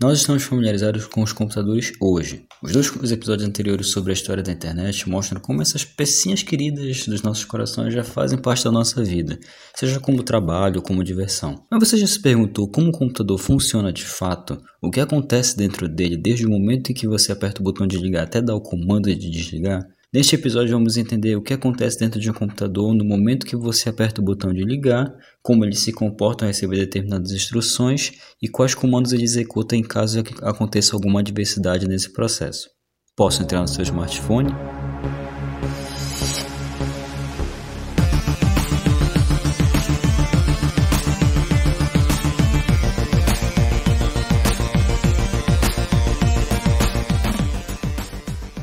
Nós estamos familiarizados com os computadores hoje. Os dois episódios anteriores sobre a história da internet mostram como essas pecinhas queridas dos nossos corações já fazem parte da nossa vida, seja como trabalho ou como diversão. Mas você já se perguntou como o computador funciona de fato? O que acontece dentro dele desde o momento em que você aperta o botão de ligar até dar o comando de desligar? Neste episódio vamos entender o que acontece dentro de um computador no momento que você aperta o botão de ligar, como ele se comporta ao receber determinadas instruções e quais comandos ele executa em caso aconteça alguma adversidade nesse processo. Posso entrar no seu smartphone?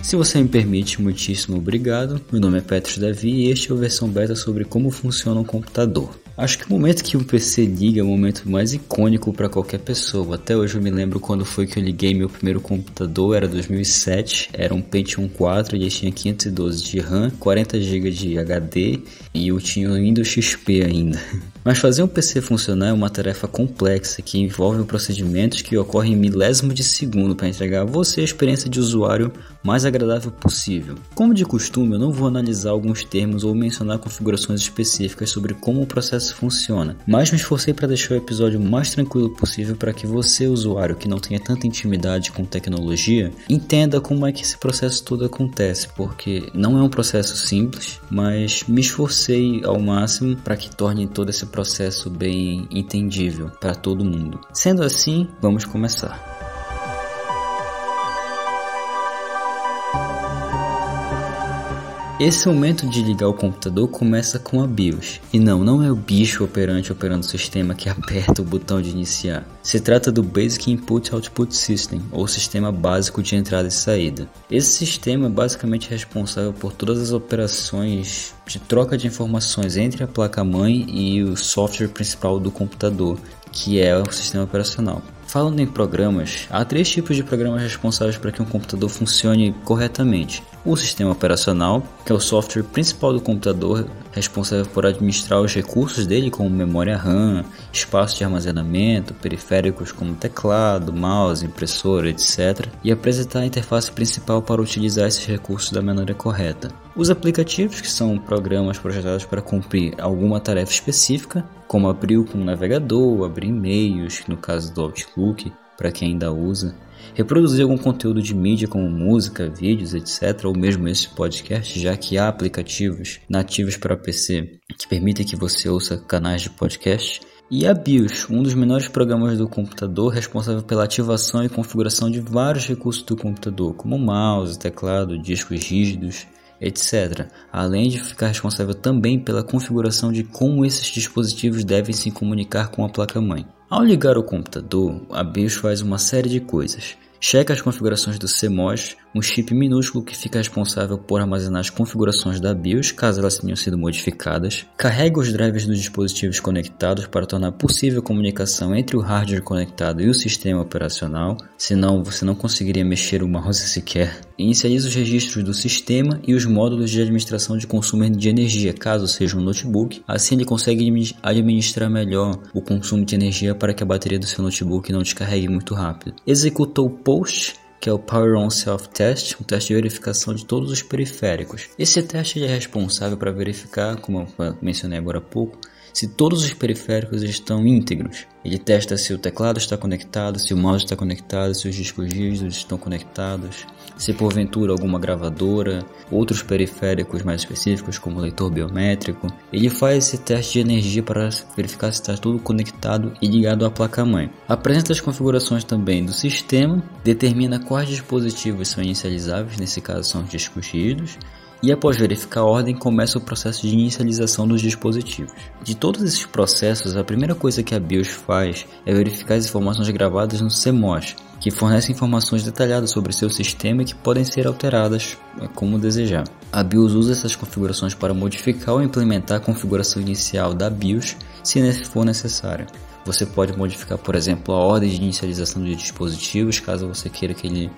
Se você me permite, muitíssimo obrigado. Meu nome é Petros Davi e este é a versão beta sobre como funciona um computador. Acho que o momento que o PC liga é o momento mais icônico para qualquer pessoa. Até hoje eu me lembro quando foi que eu liguei meu primeiro computador, era 2007, era um Pentium 4 e ele tinha 512 de RAM, 40 GB de HD e eu tinha o Windows XP ainda. Mas fazer um PC funcionar é uma tarefa complexa que envolve procedimentos que ocorrem em milésimo de segundo para entregar a você a experiência de usuário mais agradável possível. Como de costume, eu não vou analisar alguns termos ou mencionar configurações específicas sobre como o processo funciona, mas me esforcei para deixar o episódio mais tranquilo possível para que você, usuário que não tenha tanta intimidade com tecnologia, entenda como é que esse processo todo acontece, porque não é um processo simples, mas me esforcei ao máximo para que torne todo esse processo bem entendível para todo mundo. Sendo assim, vamos começar. Esse momento de ligar o computador começa com a BIOS. E não, não é o bicho operante operando o sistema que aperta o botão de iniciar. Se trata do Basic Input Output System, ou sistema básico de entrada e saída. Esse sistema é basicamente responsável por todas as operações de troca de informações entre a placa-mãe e o software principal do computador, que é o sistema operacional. Falando em programas, há três tipos de programas responsáveis para que um computador funcione corretamente o sistema operacional, que é o software principal do computador, responsável por administrar os recursos dele, como memória RAM, espaço de armazenamento, periféricos como teclado, mouse, impressora, etc., e apresentar a interface principal para utilizar esses recursos da maneira correta. Os aplicativos, que são programas projetados para cumprir alguma tarefa específica, como abrir com o navegador, abrir e-mails, no caso do Outlook, para quem ainda usa, reproduzir algum conteúdo de mídia como música, vídeos, etc., ou mesmo esse podcast, já que há aplicativos nativos para PC que permitem que você ouça canais de podcast. E a BIOS, um dos menores programas do computador responsável pela ativação e configuração de vários recursos do computador, como mouse, teclado, discos rígidos, etc., além de ficar responsável também pela configuração de como esses dispositivos devem se comunicar com a placa-mãe. Ao ligar o computador, a BIOS faz uma série de coisas. Checa as configurações do CMOS, um chip minúsculo que fica responsável por armazenar as configurações da BIOS caso elas tenham sido modificadas. Carrega os drivers dos dispositivos conectados para tornar possível a comunicação entre o hardware conectado e o sistema operacional, senão você não conseguiria mexer o mouse sequer. Inicializa os registros do sistema e os módulos de administração de consumo de energia, caso seja um notebook. Assim ele consegue administrar melhor o consumo de energia para que a bateria do seu notebook não descarregue muito rápido. Executou POST, que é o Power On Self Test, um teste de verificação de todos os periféricos. Esse teste é responsável para verificar, como eu mencionei agora há pouco, se todos os periféricos estão íntegros. Ele testa se o teclado está conectado, se o mouse está conectado, se os discos rígidos estão conectados, se porventura alguma gravadora, outros periféricos mais específicos como leitor biométrico. Ele faz esse teste de energia para verificar se está tudo conectado e ligado à placa-mãe. Apresenta as configurações também do sistema, determina quais dispositivos são inicializáveis, nesse caso são os discos rígidos, e após verificar a ordem começa o processo de inicialização dos dispositivos. De todos esses processos, a primeira coisa que a BIOS faz é verificar as informações gravadas no CMOS, que fornece informações detalhadas sobre seu sistema e que podem ser alteradas é, como desejar. A BIOS usa essas configurações para modificar ou implementar a configuração inicial da BIOS se for necessário. Você pode modificar, por exemplo, a ordem de inicialização de dispositivos, caso você queira que ele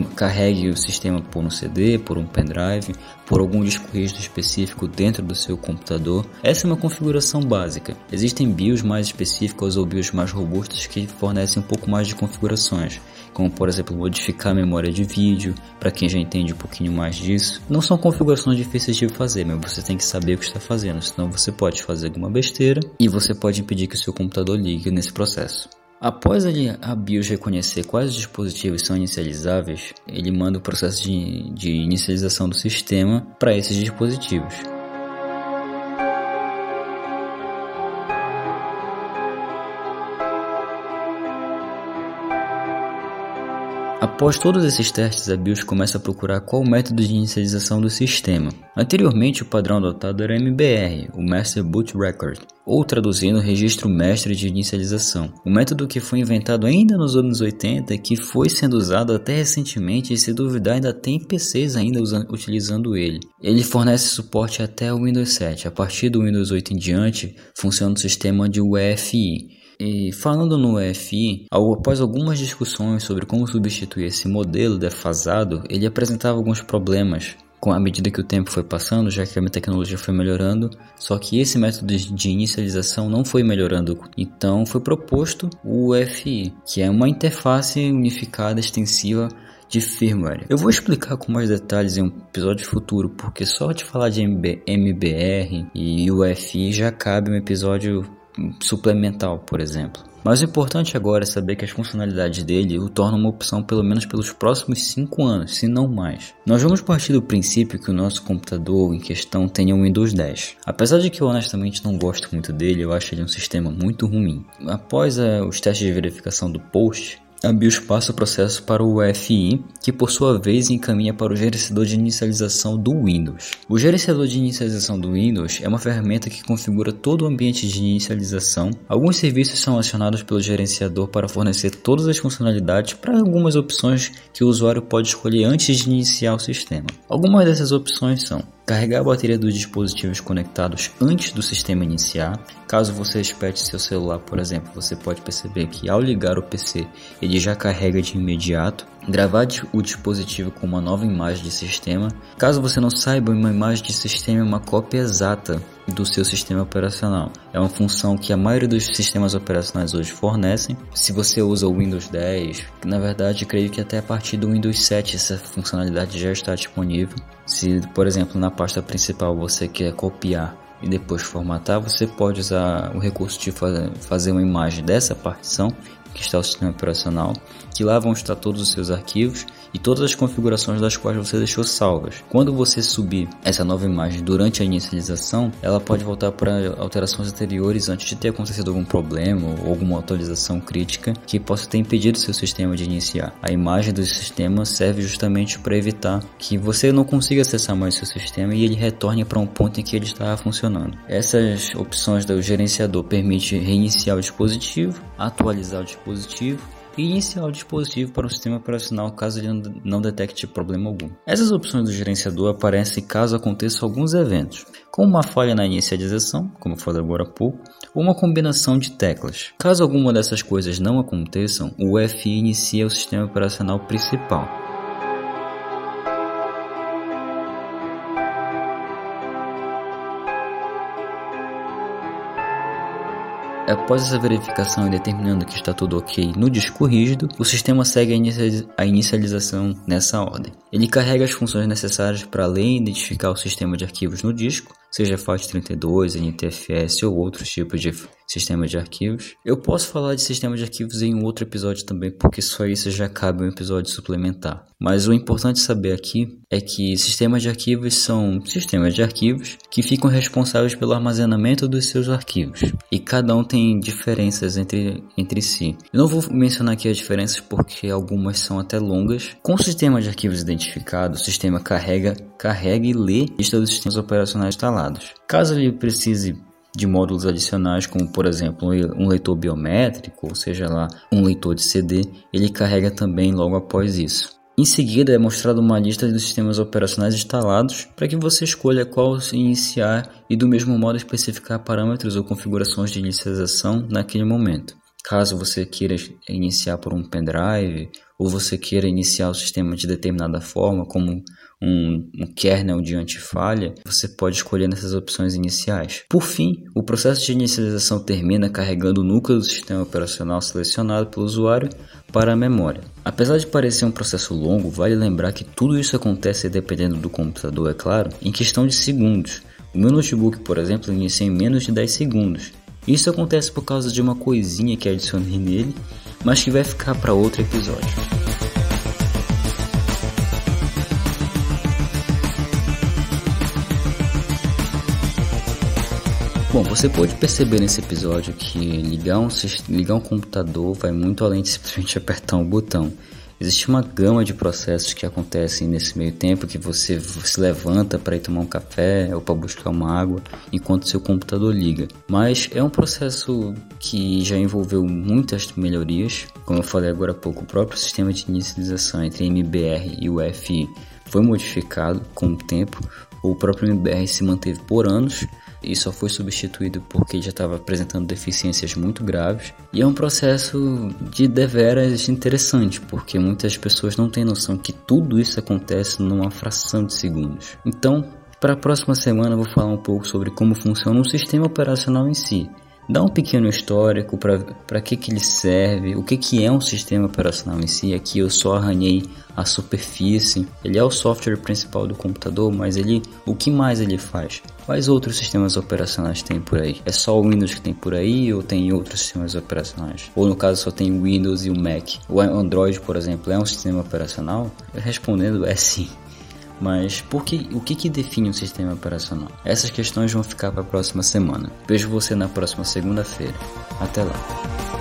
carregue o sistema por um CD, por um pendrive, por algum disco rígido específico dentro do seu computador. Essa é uma configuração básica. Existem BIOS mais específicas ou BIOS mais robustas que fornecem um pouco mais de configurações, como por exemplo modificar a memória de vídeo, para quem já entende um pouquinho mais disso. Não são configurações difíceis de fazer, mas você tem que saber o que está fazendo, senão você pode fazer alguma besteira e você pode impedir que o seu computador ligue nesse processo. Após a BIOS reconhecer quais dispositivos são inicializáveis, ele manda o processo de, de inicialização do sistema para esses dispositivos. Após todos esses testes, a BIOS começa a procurar qual o método de inicialização do sistema. Anteriormente, o padrão adotado era MBR, o Master Boot Record, ou traduzindo, Registro Mestre de Inicialização. O método que foi inventado ainda nos anos 80 e que foi sendo usado até recentemente e se duvidar ainda tem PCs ainda usando, utilizando ele. Ele fornece suporte até o Windows 7. A partir do Windows 8 em diante, funciona o sistema de UEFI. E falando no EFI, após algumas discussões sobre como substituir esse modelo defasado, ele apresentava alguns problemas com a medida que o tempo foi passando, já que a tecnologia foi melhorando, só que esse método de inicialização não foi melhorando. Então foi proposto o UFI, que é uma interface unificada extensiva de firmware. Eu vou explicar com mais detalhes em um episódio futuro, porque só de falar de MBR e UFI já cabe um episódio suplementar, por exemplo. Mas o importante agora é saber que as funcionalidades dele o tornam uma opção pelo menos pelos próximos 5 anos, se não mais. Nós vamos partir do princípio que o nosso computador em questão tenha um Windows 10. Apesar de que eu honestamente não gosto muito dele, eu acho ele um sistema muito ruim. Após uh, os testes de verificação do post, a BIOS passa o processo para o UEFI, que por sua vez encaminha para o gerenciador de inicialização do Windows. O gerenciador de inicialização do Windows é uma ferramenta que configura todo o ambiente de inicialização. Alguns serviços são acionados pelo gerenciador para fornecer todas as funcionalidades para algumas opções que o usuário pode escolher antes de iniciar o sistema. Algumas dessas opções são Carregar a bateria dos dispositivos conectados antes do sistema iniciar. Caso você espete seu celular, por exemplo, você pode perceber que ao ligar o PC ele já carrega de imediato. Gravar o dispositivo com uma nova imagem de sistema. Caso você não saiba, uma imagem de sistema é uma cópia exata do seu sistema operacional. É uma função que a maioria dos sistemas operacionais hoje fornecem. Se você usa o Windows 10, na verdade creio que até a partir do Windows 7 essa funcionalidade já está disponível. Se, por exemplo, na pasta principal você quer copiar e depois formatar, você pode usar o recurso de fazer uma imagem dessa partição que está o sistema operacional, que lá vão estar todos os seus arquivos e todas as configurações das quais você deixou salvas. Quando você subir essa nova imagem durante a inicialização, ela pode voltar para alterações anteriores antes de ter acontecido algum problema ou alguma atualização crítica que possa ter impedido seu sistema de iniciar. A imagem do sistema serve justamente para evitar que você não consiga acessar mais seu sistema e ele retorne para um ponto em que ele estava funcionando. Essas opções do gerenciador permitem reiniciar o dispositivo, atualizar o dispositivo e iniciar o dispositivo para o sistema operacional caso ele não detecte problema algum. Essas opções do gerenciador aparecem caso aconteçam alguns eventos, como uma falha na inicialização, como eu agora há pouco, ou uma combinação de teclas. Caso alguma dessas coisas não aconteçam, o UEFI inicia o sistema operacional principal. Após essa verificação e determinando que está tudo ok no disco rígido, o sistema segue a inicialização nessa ordem. Ele carrega as funções necessárias para e identificar o sistema de arquivos no disco, seja FAT32, NTFS ou outros tipos de sistema de arquivos. Eu posso falar de sistema de arquivos em um outro episódio também, porque só isso já cabe um episódio suplementar. Mas o importante saber aqui é que sistemas de arquivos são sistemas de arquivos que ficam responsáveis pelo armazenamento dos seus arquivos. E cada um tem diferenças entre, entre si. Eu não vou mencionar aqui as diferenças porque algumas são até longas. Com o sistema de arquivos identificado, o sistema carrega, carrega e lê a lista dos sistemas operacionais instalados. Caso ele precise de módulos adicionais, como por exemplo um leitor biométrico, ou seja lá, um leitor de CD, ele carrega também logo após isso. Em seguida é mostrada uma lista dos sistemas operacionais instalados para que você escolha qual iniciar e do mesmo modo especificar parâmetros ou configurações de inicialização naquele momento. caso você queira iniciar por um pendrive ou você queira iniciar o sistema de determinada forma, como um, um kernel de antifalha, você pode escolher nessas opções iniciais. Por fim, o processo de inicialização termina carregando o núcleo do sistema operacional selecionado pelo usuário para a memória. Apesar de parecer um processo longo, vale lembrar que tudo isso acontece dependendo do computador, é claro, em questão de segundos. O meu notebook, por exemplo, inicia em menos de 10 segundos. Isso acontece por causa de uma coisinha que adicionei nele, mas que vai ficar para outro episódio. Bom, você pode perceber nesse episódio que ligar um, ligar um computador vai muito além de simplesmente apertar um botão. Existe uma gama de processos que acontecem nesse meio tempo que você se levanta para ir tomar um café ou para buscar uma água enquanto seu computador liga. Mas é um processo que já envolveu muitas melhorias. Como eu falei agora há pouco, o próprio sistema de inicialização entre MBR e UEFI foi modificado com o tempo. O próprio MBR se manteve por anos e só foi substituído porque já estava apresentando deficiências muito graves. E é um processo de deveras interessante, porque muitas pessoas não têm noção que tudo isso acontece numa fração de segundos. Então, para a próxima semana eu vou falar um pouco sobre como funciona o sistema operacional em si dá um pequeno histórico para que, que ele serve, o que, que é um sistema operacional em si. Aqui eu só arranhei a superfície. Ele é o software principal do computador, mas ele, o que mais ele faz? Quais outros sistemas operacionais tem por aí? É só o Windows que tem por aí ou tem outros sistemas operacionais? Ou no caso só tem o Windows e o Mac? O Android, por exemplo, é um sistema operacional? Respondendo é sim. Mas por que, o que, que define um sistema operacional? Essas questões vão ficar para a próxima semana. Vejo você na próxima segunda-feira. Até lá.